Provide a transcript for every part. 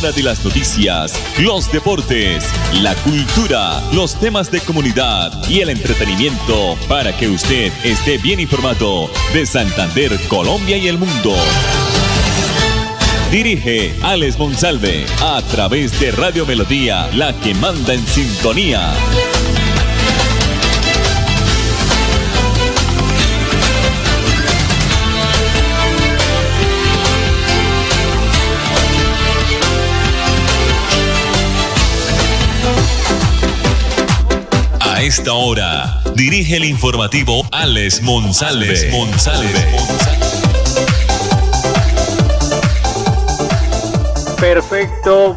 de las noticias, los deportes, la cultura, los temas de comunidad y el entretenimiento para que usted esté bien informado de Santander, Colombia y el mundo. Dirige Alex Monsalve a través de Radio Melodía, la que manda en sintonía. A esta hora, dirige el informativo Alex Monsalve. Perfecto,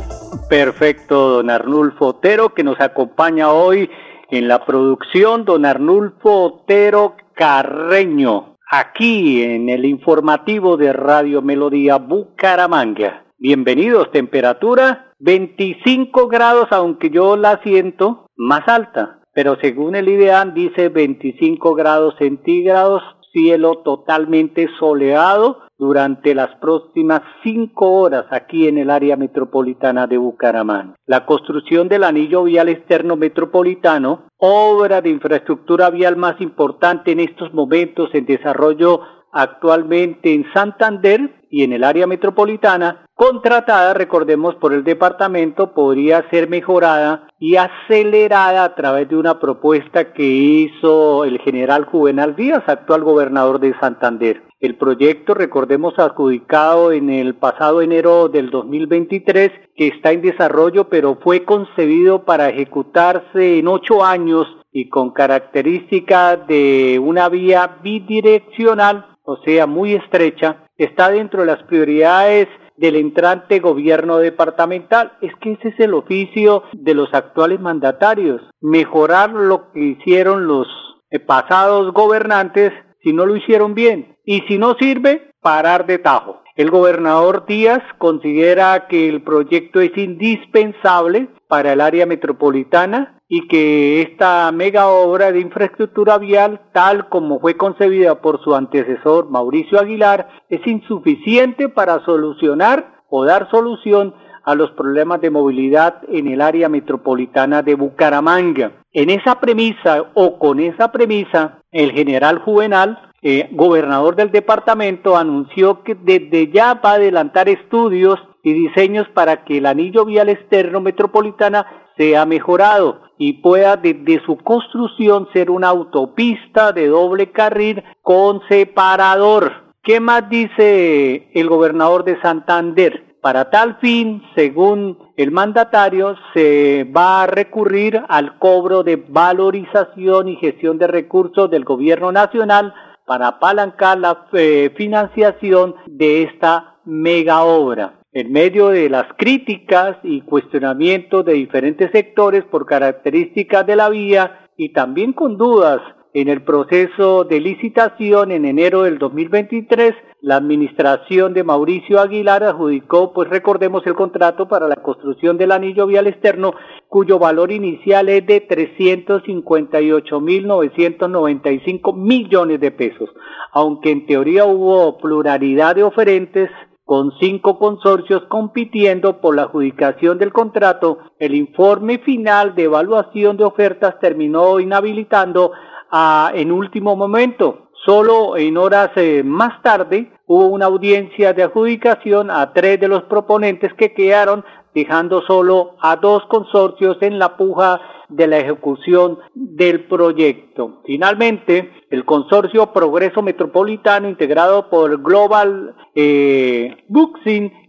perfecto, don Arnulfo Otero, que nos acompaña hoy en la producción, don Arnulfo Otero Carreño, aquí en el informativo de Radio Melodía Bucaramanga. Bienvenidos, temperatura 25 grados, aunque yo la siento más alta, pero según el IDEAN dice 25 grados centígrados, cielo totalmente soleado durante las próximas cinco horas aquí en el área metropolitana de Bucaramanga. La construcción del anillo vial externo metropolitano, obra de infraestructura vial más importante en estos momentos en desarrollo actualmente en Santander y en el área metropolitana, contratada, recordemos, por el departamento, podría ser mejorada y acelerada a través de una propuesta que hizo el general Juvenal Díaz, actual gobernador de Santander. El proyecto, recordemos, adjudicado en el pasado enero del 2023, que está en desarrollo, pero fue concebido para ejecutarse en ocho años y con característica de una vía bidireccional o sea, muy estrecha, está dentro de las prioridades del entrante gobierno departamental. Es que ese es el oficio de los actuales mandatarios, mejorar lo que hicieron los eh, pasados gobernantes si no lo hicieron bien y si no sirve, parar de tajo. El gobernador Díaz considera que el proyecto es indispensable para el área metropolitana y que esta mega obra de infraestructura vial, tal como fue concebida por su antecesor Mauricio Aguilar, es insuficiente para solucionar o dar solución a los problemas de movilidad en el área metropolitana de Bucaramanga. En esa premisa o con esa premisa, el general Juvenal, eh, gobernador del departamento, anunció que desde ya va a adelantar estudios y diseños para que el anillo vial externo metropolitana sea mejorado y pueda desde su construcción ser una autopista de doble carril con separador. ¿Qué más dice el gobernador de Santander? Para tal fin, según el mandatario, se va a recurrir al cobro de valorización y gestión de recursos del gobierno nacional para apalancar la eh, financiación de esta mega obra en medio de las críticas y cuestionamientos de diferentes sectores por características de la vía y también con dudas en el proceso de licitación en enero del 2023, la administración de Mauricio Aguilar adjudicó, pues recordemos el contrato para la construcción del anillo vial externo, cuyo valor inicial es de 358.995 millones de pesos. Aunque en teoría hubo pluralidad de oferentes, con cinco consorcios compitiendo por la adjudicación del contrato, el informe final de evaluación de ofertas terminó inhabilitando a, en último momento. Solo en horas eh, más tarde hubo una audiencia de adjudicación a tres de los proponentes que quedaron dejando solo a dos consorcios en la puja de la ejecución del proyecto. Finalmente, el consorcio Progreso Metropolitano, integrado por Global eh,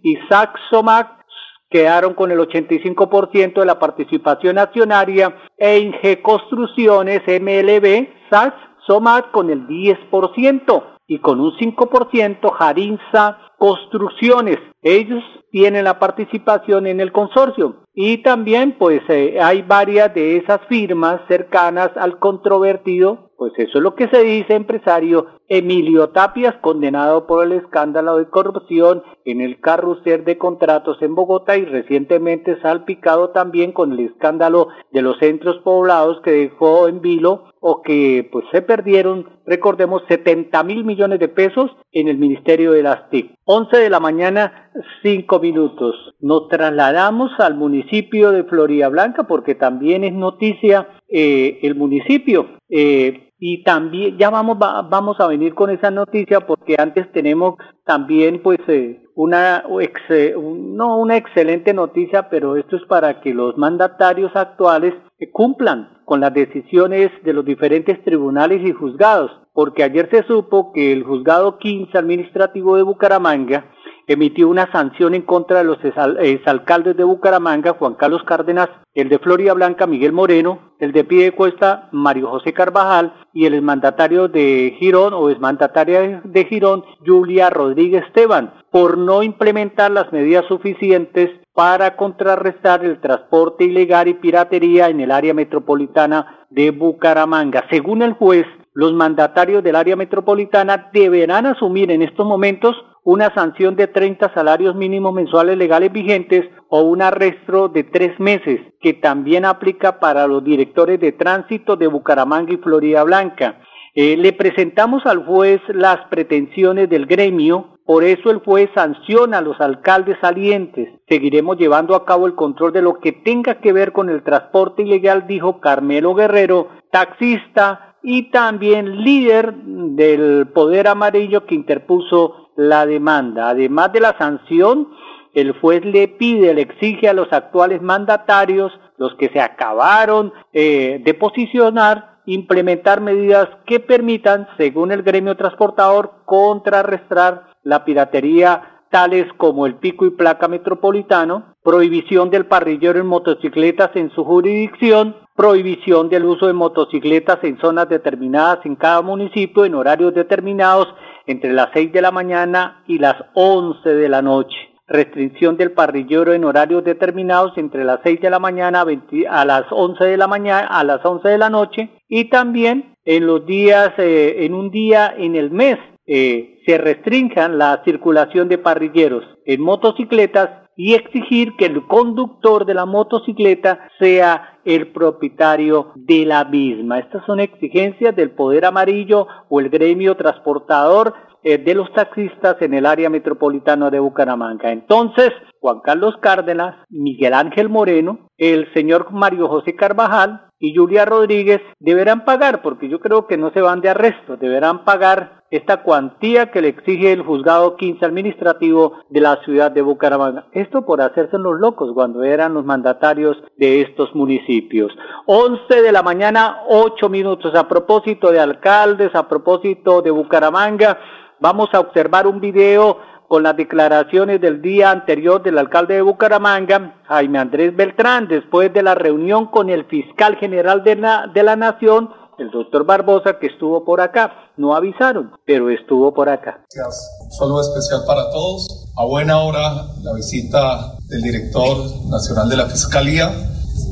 y Saxomac, quedaron con el 85% de la participación accionaria e Inge Construcciones MLB, Sax, Somat con el 10% y con un 5% Jarinza Construcciones. Ellos tienen la participación en el consorcio. Y también pues eh, hay varias de esas firmas cercanas al controvertido, pues eso es lo que se dice empresario Emilio Tapias, condenado por el escándalo de corrupción en el carrusel de contratos en Bogotá y recientemente salpicado también con el escándalo de los centros poblados que dejó en vilo o que pues se perdieron, recordemos, 70 mil millones de pesos en el Ministerio de las TIC. 11 de la mañana cinco minutos. Nos trasladamos al municipio de Florida Blanca porque también es noticia eh, el municipio. Eh, y también ya vamos vamos a venir con esa noticia porque antes tenemos también pues eh, una no una excelente noticia pero esto es para que los mandatarios actuales cumplan con las decisiones de los diferentes tribunales y juzgados porque ayer se supo que el juzgado 15 administrativo de Bucaramanga emitió una sanción en contra de los exalcaldes de Bucaramanga, Juan Carlos Cárdenas, el de Floria Blanca, Miguel Moreno, el de Piedecuesta, Mario José Carvajal, y el exmandatario de Girón o exmandataria de Girón, Julia Rodríguez Esteban, por no implementar las medidas suficientes para contrarrestar el transporte ilegal y piratería en el área metropolitana de Bucaramanga. Según el juez, los mandatarios del área metropolitana deberán asumir en estos momentos una sanción de 30 salarios mínimos mensuales legales vigentes o un arresto de tres meses, que también aplica para los directores de tránsito de Bucaramanga y Florida Blanca. Eh, le presentamos al juez las pretensiones del gremio, por eso el juez sanciona a los alcaldes salientes. Seguiremos llevando a cabo el control de lo que tenga que ver con el transporte ilegal, dijo Carmelo Guerrero, taxista y también líder del Poder Amarillo que interpuso la demanda. Además de la sanción, el juez le pide, le exige a los actuales mandatarios, los que se acabaron eh, de posicionar, implementar medidas que permitan, según el gremio transportador, contrarrestar la piratería tales como el pico y placa metropolitano, prohibición del parrillero en motocicletas en su jurisdicción, prohibición del uso de motocicletas en zonas determinadas en cada municipio en horarios determinados entre las 6 de la mañana y las 11 de la noche. Restricción del parrillero en horarios determinados entre las 6 de la mañana a las 11 de la mañana a las 11 de la noche y también en los días eh, en un día en el mes eh, se restrinjan la circulación de parrilleros en motocicletas y exigir que el conductor de la motocicleta sea el propietario de la misma. Estas son exigencias del Poder Amarillo o el gremio transportador eh, de los taxistas en el área metropolitana de Bucaramanga. Entonces, Juan Carlos Cárdenas, Miguel Ángel Moreno, el señor Mario José Carvajal y Julia Rodríguez deberán pagar, porque yo creo que no se van de arresto, deberán pagar esta cuantía que le exige el juzgado 15 administrativo de la ciudad de Bucaramanga. Esto por hacerse los locos cuando eran los mandatarios de estos municipios. 11 de la mañana, 8 minutos. A propósito de alcaldes, a propósito de Bucaramanga, vamos a observar un video con las declaraciones del día anterior del alcalde de Bucaramanga, Jaime Andrés Beltrán, después de la reunión con el fiscal general de la, de la Nación, el doctor Barbosa, que estuvo por acá. No avisaron, pero estuvo por acá. Gracias. Saludo especial para todos. A buena hora la visita del director nacional de la Fiscalía.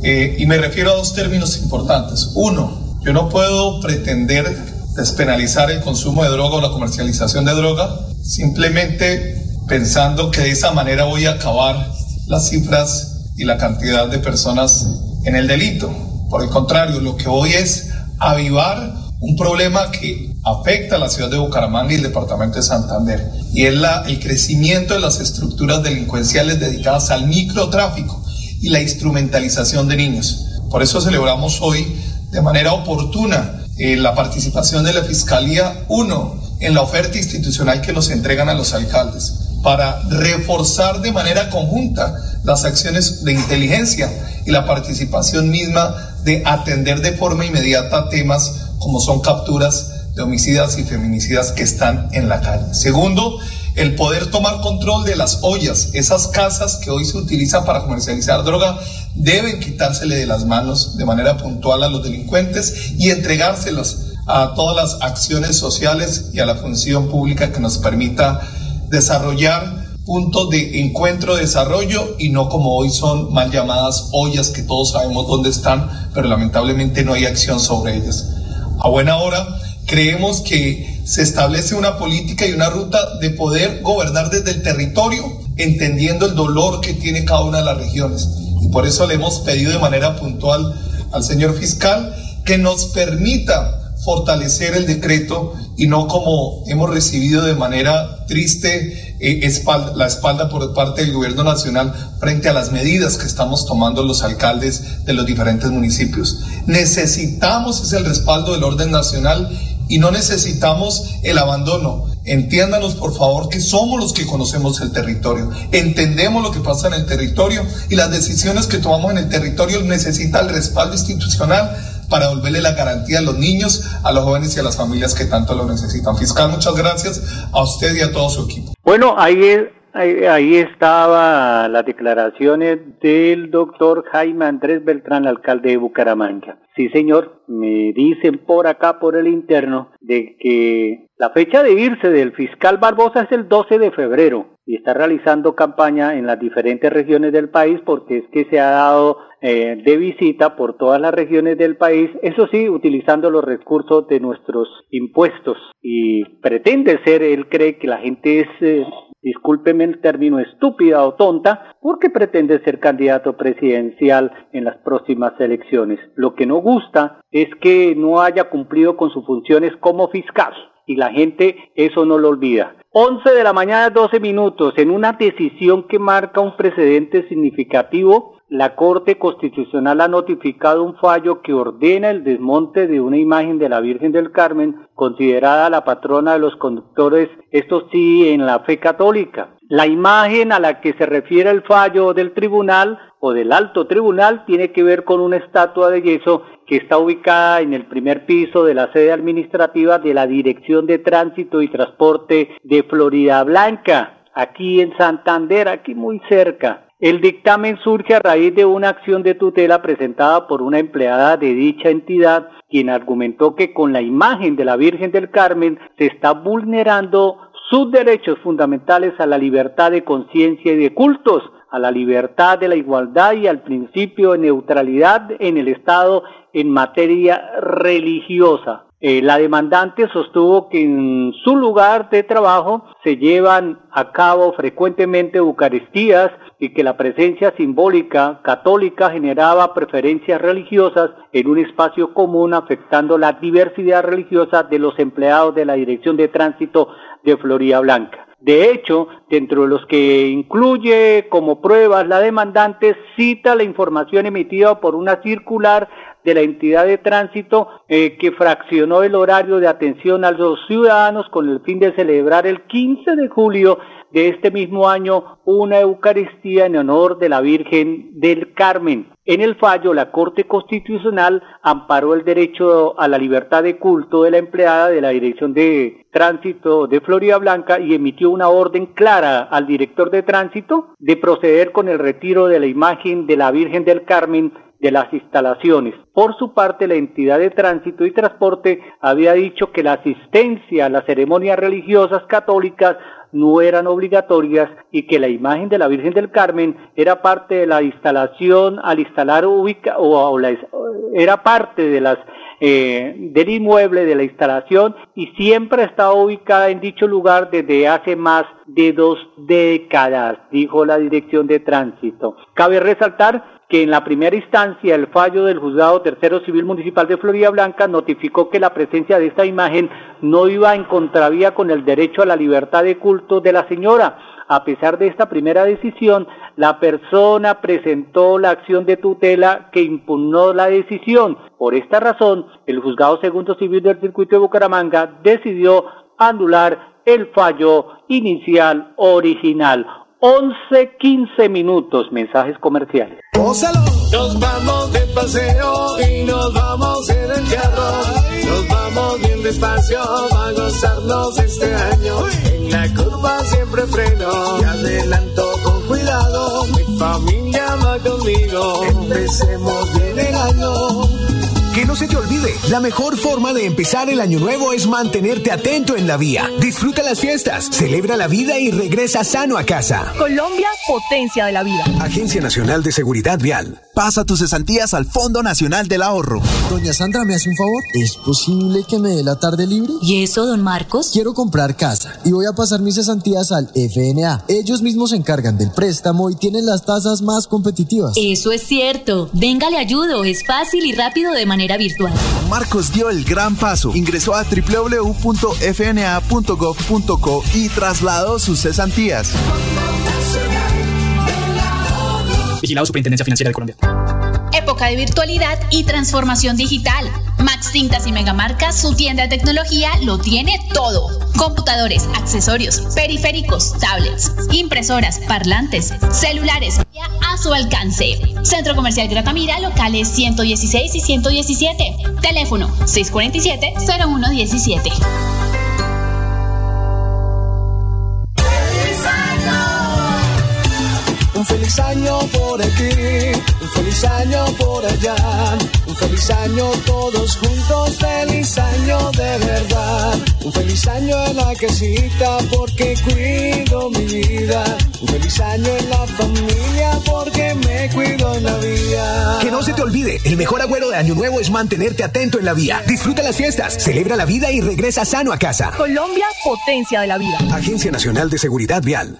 Eh, y me refiero a dos términos importantes. Uno, yo no puedo pretender despenalizar el consumo de droga o la comercialización de droga simplemente pensando que de esa manera voy a acabar las cifras y la cantidad de personas en el delito. Por el contrario, lo que voy es avivar un problema que afecta a la ciudad de Bucaramanga y el departamento de Santander, y es el crecimiento de las estructuras delincuenciales dedicadas al microtráfico y la instrumentalización de niños. Por eso celebramos hoy de manera oportuna eh, la participación de la Fiscalía 1 en la oferta institucional que nos entregan a los alcaldes para reforzar de manera conjunta las acciones de inteligencia y la participación misma de atender de forma inmediata temas como son capturas de homicidas y feminicidas que están en la calle. Segundo, el poder tomar control de las ollas, esas casas que hoy se utilizan para comercializar droga, deben quitársele de las manos de manera puntual a los delincuentes y entregárselas a todas las acciones sociales y a la función pública que nos permita desarrollar puntos de encuentro, desarrollo y no como hoy son mal llamadas ollas que todos sabemos dónde están, pero lamentablemente no hay acción sobre ellas. A buena hora, creemos que se establece una política y una ruta de poder gobernar desde el territorio, entendiendo el dolor que tiene cada una de las regiones. Y por eso le hemos pedido de manera puntual al señor fiscal que nos permita fortalecer el decreto y no como hemos recibido de manera triste eh, la espalda por parte del gobierno nacional frente a las medidas que estamos tomando los alcaldes de los diferentes municipios. Necesitamos ese respaldo del orden nacional y no necesitamos el abandono. Entiéndanos, por favor, que somos los que conocemos el territorio, entendemos lo que pasa en el territorio y las decisiones que tomamos en el territorio necesitan el respaldo institucional para devolverle la garantía a los niños, a los jóvenes y a las familias que tanto lo necesitan. Fiscal, muchas gracias a usted y a todo su equipo. Bueno, ahí es, Ahí, ahí, estaba las declaraciones del doctor Jaime Andrés Beltrán, alcalde de Bucaramanga. Sí, señor, me dicen por acá, por el interno, de que la fecha de irse del fiscal Barbosa es el 12 de febrero y está realizando campaña en las diferentes regiones del país porque es que se ha dado eh, de visita por todas las regiones del país, eso sí, utilizando los recursos de nuestros impuestos y pretende ser, él cree que la gente es... Eh, discúlpeme el término estúpida o tonta, porque pretende ser candidato presidencial en las próximas elecciones. Lo que no gusta es que no haya cumplido con sus funciones como fiscal y la gente eso no lo olvida. 11 de la mañana, 12 minutos, en una decisión que marca un precedente significativo, la Corte Constitucional ha notificado un fallo que ordena el desmonte de una imagen de la Virgen del Carmen, considerada la patrona de los conductores, esto sí, en la fe católica. La imagen a la que se refiere el fallo del tribunal o del alto tribunal tiene que ver con una estatua de yeso que está ubicada en el primer piso de la sede administrativa de la Dirección de Tránsito y Transporte de Florida Blanca, aquí en Santander, aquí muy cerca. El dictamen surge a raíz de una acción de tutela presentada por una empleada de dicha entidad, quien argumentó que con la imagen de la Virgen del Carmen se está vulnerando sus derechos fundamentales a la libertad de conciencia y de cultos, a la libertad de la igualdad y al principio de neutralidad en el Estado en materia religiosa. Eh, la demandante sostuvo que en su lugar de trabajo se llevan a cabo frecuentemente Eucaristías y que la presencia simbólica católica generaba preferencias religiosas en un espacio común afectando la diversidad religiosa de los empleados de la Dirección de Tránsito de Florida Blanca. De hecho, dentro de los que incluye como pruebas la demandante cita la información emitida por una circular de la entidad de tránsito eh, que fraccionó el horario de atención a los ciudadanos con el fin de celebrar el 15 de julio de este mismo año una Eucaristía en honor de la Virgen del Carmen. En el fallo, la Corte Constitucional amparó el derecho a la libertad de culto de la empleada de la Dirección de Tránsito de Florida Blanca y emitió una orden clara al director de tránsito de proceder con el retiro de la imagen de la Virgen del Carmen de las instalaciones. Por su parte, la entidad de tránsito y transporte había dicho que la asistencia a las ceremonias religiosas católicas no eran obligatorias y que la imagen de la Virgen del Carmen era parte de la instalación al instalar ubica o, era parte de las eh, del inmueble de la instalación y siempre estado ubicada en dicho lugar desde hace más de dos décadas, dijo la Dirección de Tránsito. Cabe resaltar que en la primera instancia el fallo del juzgado tercero civil municipal de Florida Blanca notificó que la presencia de esta imagen no iba en contravía con el derecho a la libertad de culto de la señora. A pesar de esta primera decisión, la persona presentó la acción de tutela que impugnó la decisión. Por esta razón, el juzgado segundo civil del circuito de Bucaramanga decidió anular el fallo inicial original. 11, 15 minutos, mensajes comerciales. Nos vamos de paseo y nos vamos en el carro. Nos vamos bien despacio a gozarnos este año. En la curva siempre freno y adelanto con cuidado. Mi familia va conmigo. Empecemos bien el año. Que no se te olvide, la mejor forma de empezar el año nuevo es mantenerte atento en la vía. Disfruta las fiestas, celebra la vida y regresa sano a casa. Colombia, potencia de la vida. Agencia Nacional de Seguridad Vial. Pasa tus cesantías al Fondo Nacional del Ahorro. Doña Sandra, ¿me hace un favor? ¿Es posible que me dé la tarde libre? ¿Y eso, don Marcos? Quiero comprar casa y voy a pasar mis cesantías al FNA. Ellos mismos se encargan del préstamo y tienen las tasas más competitivas. Eso es cierto. Venga, le ayudo. Es fácil y rápido de manera virtual. Marcos dio el gran paso. Ingresó a www.fna.gov.co y trasladó sus cesantías. Vigilado Superintendencia Financiera de Colombia. Época de virtualidad y transformación digital. Max Tintas y Megamarcas, su tienda de tecnología, lo tiene todo. Computadores, accesorios, periféricos, tablets, impresoras, parlantes, celulares, a su alcance. Centro Comercial Gratamira, locales 116 y 117. Teléfono 647-0117. Feliz año por aquí, un feliz año por allá, un feliz año todos juntos, feliz año de verdad. Un feliz año en la casita porque cuido mi vida. Un feliz año en la familia porque me cuido en la vida. Que no se te olvide, el mejor agüero de Año Nuevo es mantenerte atento en la vía. Disfruta las fiestas, celebra la vida y regresa sano a casa. Colombia, potencia de la vida. Agencia Nacional de Seguridad Vial.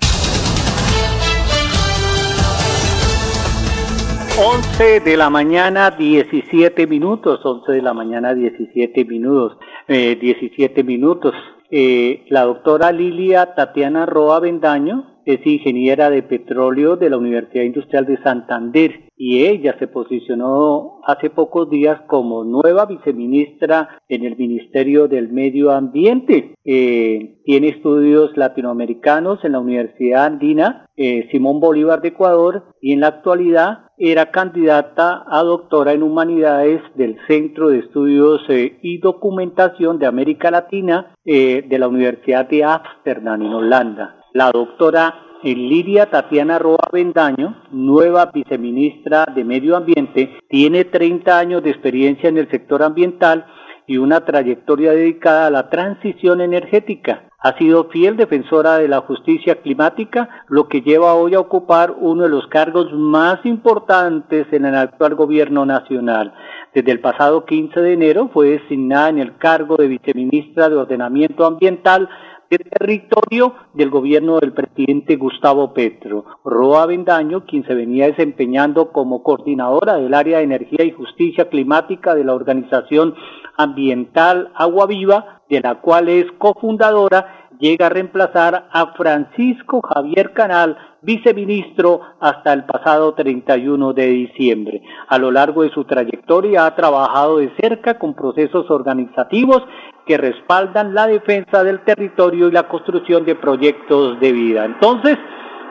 11 de la mañana 17 minutos, 11 de la mañana 17 minutos, eh, 17 minutos. Eh, la doctora Lilia Tatiana Roa Bendaño es ingeniera de petróleo de la Universidad Industrial de Santander y ella se posicionó hace pocos días como nueva viceministra en el Ministerio del Medio Ambiente. Eh, tiene estudios latinoamericanos en la Universidad Andina eh, Simón Bolívar de Ecuador y en la actualidad era candidata a doctora en humanidades del Centro de Estudios eh, y Documentación de América Latina eh, de la Universidad de Ámsterdam en Holanda. La doctora Lidia Tatiana Roa Bendaño, nueva viceministra de Medio Ambiente, tiene 30 años de experiencia en el sector ambiental y una trayectoria dedicada a la transición energética. Ha sido fiel defensora de la justicia climática, lo que lleva hoy a ocupar uno de los cargos más importantes en el actual gobierno nacional. Desde el pasado 15 de enero fue designada en el cargo de viceministra de Ordenamiento Ambiental de territorio del gobierno del presidente Gustavo Petro. Roa Bendaño, quien se venía desempeñando como coordinadora del área de energía y justicia climática de la organización ambiental Agua Viva, de la cual es cofundadora, llega a reemplazar a Francisco Javier Canal, viceministro, hasta el pasado 31 de diciembre. A lo largo de su trayectoria ha trabajado de cerca con procesos organizativos que respaldan la defensa del territorio y la construcción de proyectos de vida. Entonces,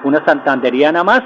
una santanderiana más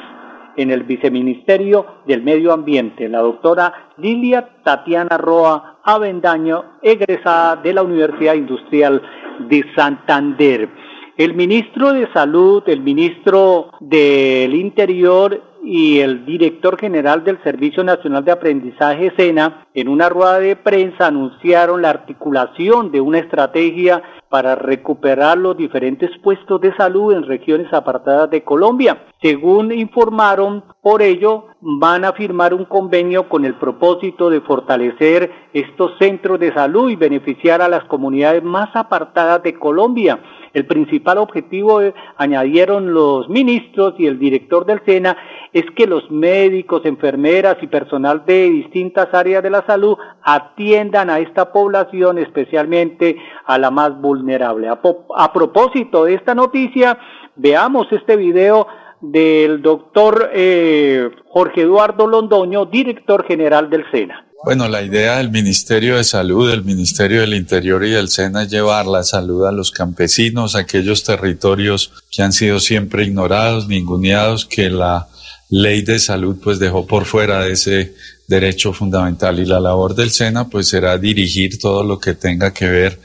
en el Viceministerio del Medio Ambiente, la doctora Lilia Tatiana Roa Avendaño, egresada de la Universidad Industrial de Santander. El ministro de Salud, el ministro del Interior y el director general del Servicio Nacional de Aprendizaje SENA, en una rueda de prensa anunciaron la articulación de una estrategia para recuperar los diferentes puestos de salud en regiones apartadas de Colombia. Según informaron, por ello van a firmar un convenio con el propósito de fortalecer estos centros de salud y beneficiar a las comunidades más apartadas de Colombia. El principal objetivo, eh, añadieron los ministros y el director del SENA, es que los médicos, enfermeras y personal de distintas áreas de la salud atiendan a esta población, especialmente a la más vulnerable. A, a propósito de esta noticia, veamos este video del doctor eh, Jorge Eduardo Londoño, director general del SENA. Bueno, la idea del Ministerio de Salud, del Ministerio del Interior y del SENA es llevar la salud a los campesinos, a aquellos territorios que han sido siempre ignorados, ninguneados, que la ley de salud pues dejó por fuera de ese derecho fundamental. Y la labor del SENA pues será dirigir todo lo que tenga que ver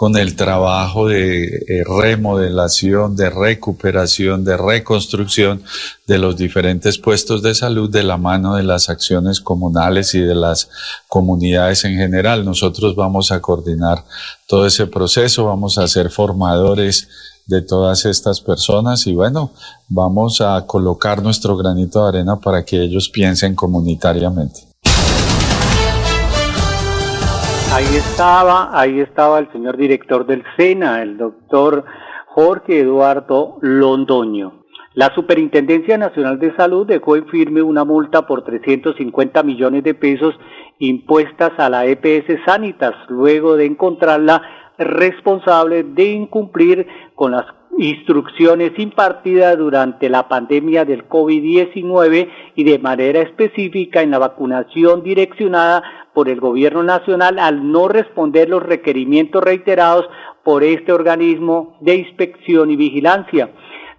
con el trabajo de eh, remodelación, de recuperación, de reconstrucción de los diferentes puestos de salud de la mano de las acciones comunales y de las comunidades en general. Nosotros vamos a coordinar todo ese proceso, vamos a ser formadores de todas estas personas y bueno, vamos a colocar nuestro granito de arena para que ellos piensen comunitariamente. Ahí estaba, ahí estaba el señor director del SENA, el doctor Jorge Eduardo Londoño. La Superintendencia Nacional de Salud dejó en firme una multa por 350 millones de pesos impuestas a la EPS Sanitas, luego de encontrarla responsable de incumplir con las instrucciones impartidas durante la pandemia del COVID-19 y de manera específica en la vacunación direccionada por el gobierno nacional al no responder los requerimientos reiterados por este organismo de inspección y vigilancia.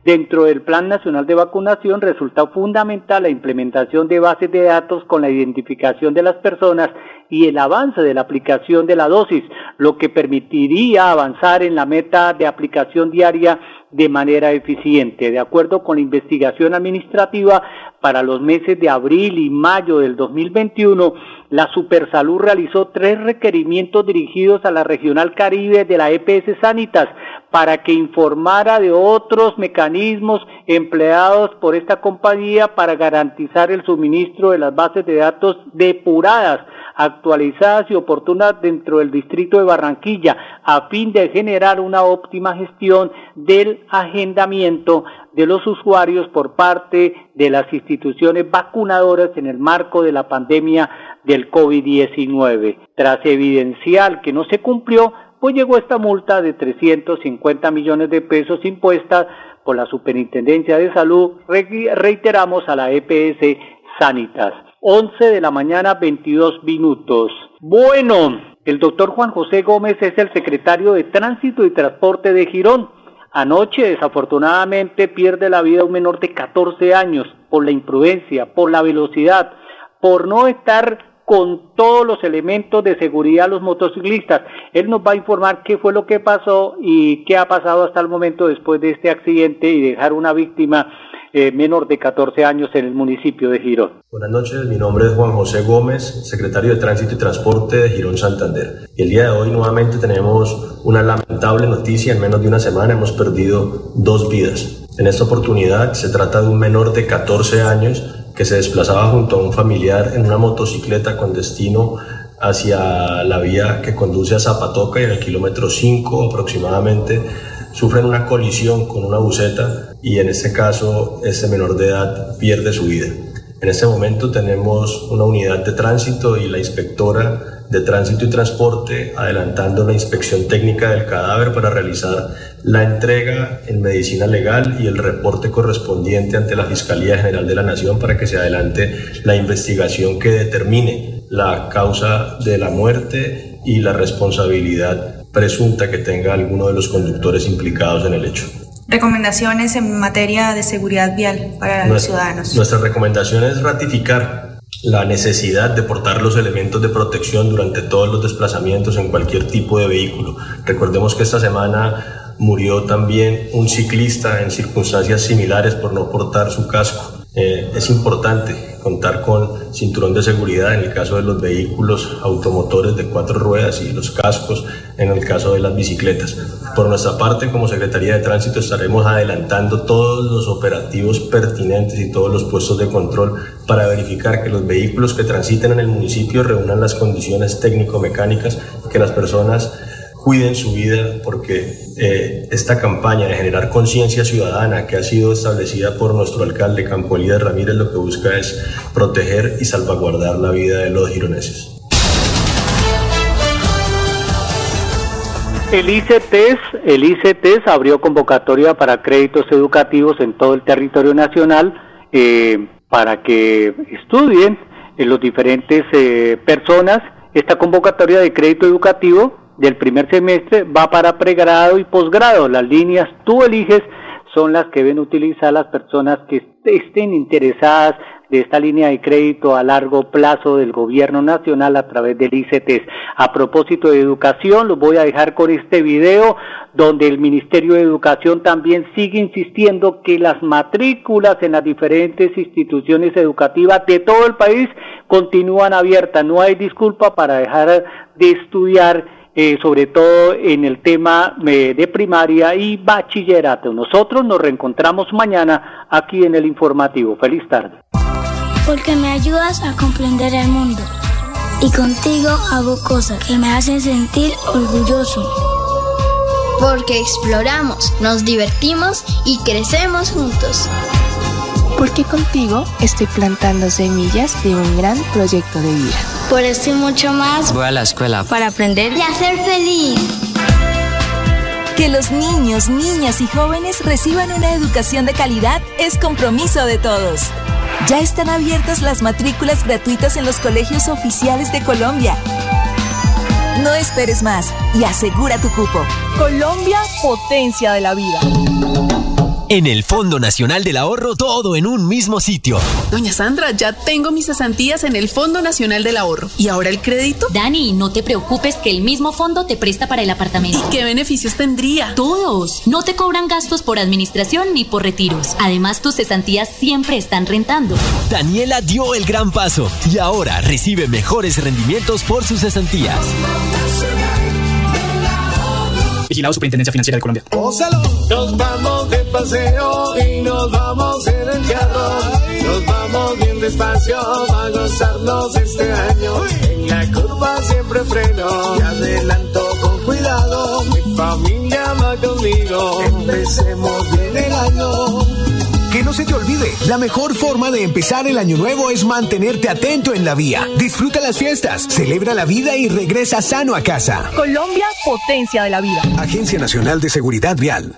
Dentro del Plan Nacional de Vacunación resulta fundamental la implementación de bases de datos con la identificación de las personas y el avance de la aplicación de la dosis, lo que permitiría avanzar en la meta de aplicación diaria de manera eficiente. De acuerdo con la investigación administrativa, para los meses de abril y mayo del 2021, la Supersalud realizó tres requerimientos dirigidos a la Regional Caribe de la EPS Sanitas para que informara de otros mecanismos empleados por esta compañía para garantizar el suministro de las bases de datos depuradas, actualizadas y oportunas dentro del distrito de Barranquilla, a fin de generar una óptima gestión del agendamiento de los usuarios por parte de las instituciones vacunadoras en el marco de la pandemia del COVID-19. Tras evidenciar que no se cumplió, pues llegó esta multa de 350 millones de pesos impuesta por la Superintendencia de Salud, reiteramos a la EPS Sanitas. 11 de la mañana, 22 minutos. Bueno, el doctor Juan José Gómez es el secretario de Tránsito y Transporte de Girón. Anoche, desafortunadamente, pierde la vida un menor de 14 años por la imprudencia, por la velocidad, por no estar con todos los elementos de seguridad los motociclistas. Él nos va a informar qué fue lo que pasó y qué ha pasado hasta el momento después de este accidente y dejar una víctima eh, menor de 14 años en el municipio de Girón. Buenas noches, mi nombre es Juan José Gómez, secretario de Tránsito y Transporte de Girón Santander. El día de hoy nuevamente tenemos una lamentable noticia, en menos de una semana hemos perdido dos vidas. En esta oportunidad se trata de un menor de 14 años que se desplazaba junto a un familiar en una motocicleta con destino hacia la vía que conduce a Zapatoca y en el kilómetro 5 aproximadamente sufren una colisión con una buceta y en este caso este menor de edad pierde su vida. En este momento tenemos una unidad de tránsito y la inspectora de tránsito y transporte adelantando la inspección técnica del cadáver para realizar la entrega en medicina legal y el reporte correspondiente ante la Fiscalía General de la Nación para que se adelante la investigación que determine la causa de la muerte y la responsabilidad presunta que tenga alguno de los conductores implicados en el hecho. Recomendaciones en materia de seguridad vial para los ciudadanos. Nuestra recomendación es ratificar la necesidad de portar los elementos de protección durante todos los desplazamientos en cualquier tipo de vehículo. Recordemos que esta semana murió también un ciclista en circunstancias similares por no portar su casco. Eh, es importante contar con cinturón de seguridad en el caso de los vehículos automotores de cuatro ruedas y los cascos en el caso de las bicicletas. Por nuestra parte, como Secretaría de Tránsito, estaremos adelantando todos los operativos pertinentes y todos los puestos de control para verificar que los vehículos que transiten en el municipio reúnan las condiciones técnico-mecánicas que las personas cuiden su vida porque eh, esta campaña de generar conciencia ciudadana que ha sido establecida por nuestro alcalde Campo Ramírez lo que busca es proteger y salvaguardar la vida de los gironeses. El ICTES abrió convocatoria para créditos educativos en todo el territorio nacional eh, para que estudien en los diferentes eh, personas. Esta convocatoria de crédito educativo del primer semestre va para pregrado y posgrado. Las líneas tú eliges son las que deben utilizar las personas que estén interesadas de esta línea de crédito a largo plazo del gobierno nacional a través del ICTES. A propósito de educación, los voy a dejar con este video donde el Ministerio de Educación también sigue insistiendo que las matrículas en las diferentes instituciones educativas de todo el país continúan abiertas. No hay disculpa para dejar de estudiar eh, sobre todo en el tema eh, de primaria y bachillerato. Nosotros nos reencontramos mañana aquí en el informativo. Feliz tarde. Porque me ayudas a comprender el mundo y contigo hago cosas que me hacen sentir orgulloso. Porque exploramos, nos divertimos y crecemos juntos. Porque contigo estoy plantando semillas de un gran proyecto de vida. Por esto y mucho más. Voy a la escuela. Para aprender y hacer feliz. Que los niños, niñas y jóvenes reciban una educación de calidad es compromiso de todos. Ya están abiertas las matrículas gratuitas en los colegios oficiales de Colombia. No esperes más y asegura tu cupo. Colombia, potencia de la vida. En el Fondo Nacional del Ahorro, todo en un mismo sitio. Doña Sandra, ya tengo mis cesantías en el Fondo Nacional del Ahorro. ¿Y ahora el crédito? Dani, no te preocupes que el mismo fondo te presta para el apartamento. ¿Y qué beneficios tendría? Todos. No te cobran gastos por administración ni por retiros. Además, tus cesantías siempre están rentando. Daniela dio el gran paso y ahora recibe mejores rendimientos por sus cesantías. Vigilado Superintendencia Financiera de Colombia. Nos vamos de paseo y nos vamos en el carro. Nos vamos bien despacio a gozarnos este año. En la curva siempre freno y adelanto con cuidado. Mi familia va conmigo. Empecemos bien el año. No se te olvide, la mejor forma de empezar el año nuevo es mantenerte atento en la vía. Disfruta las fiestas, celebra la vida y regresa sano a casa. Colombia, potencia de la vida. Agencia Nacional de Seguridad Vial.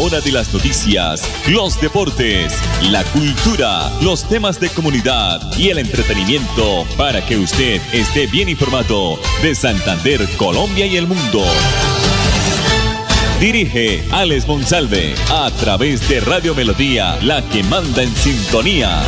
Hora de las noticias, los deportes, la cultura, los temas de comunidad y el entretenimiento para que usted esté bien informado de Santander, Colombia y el mundo. Dirige Alex Monsalve a través de Radio Melodía, la que manda en sintonía.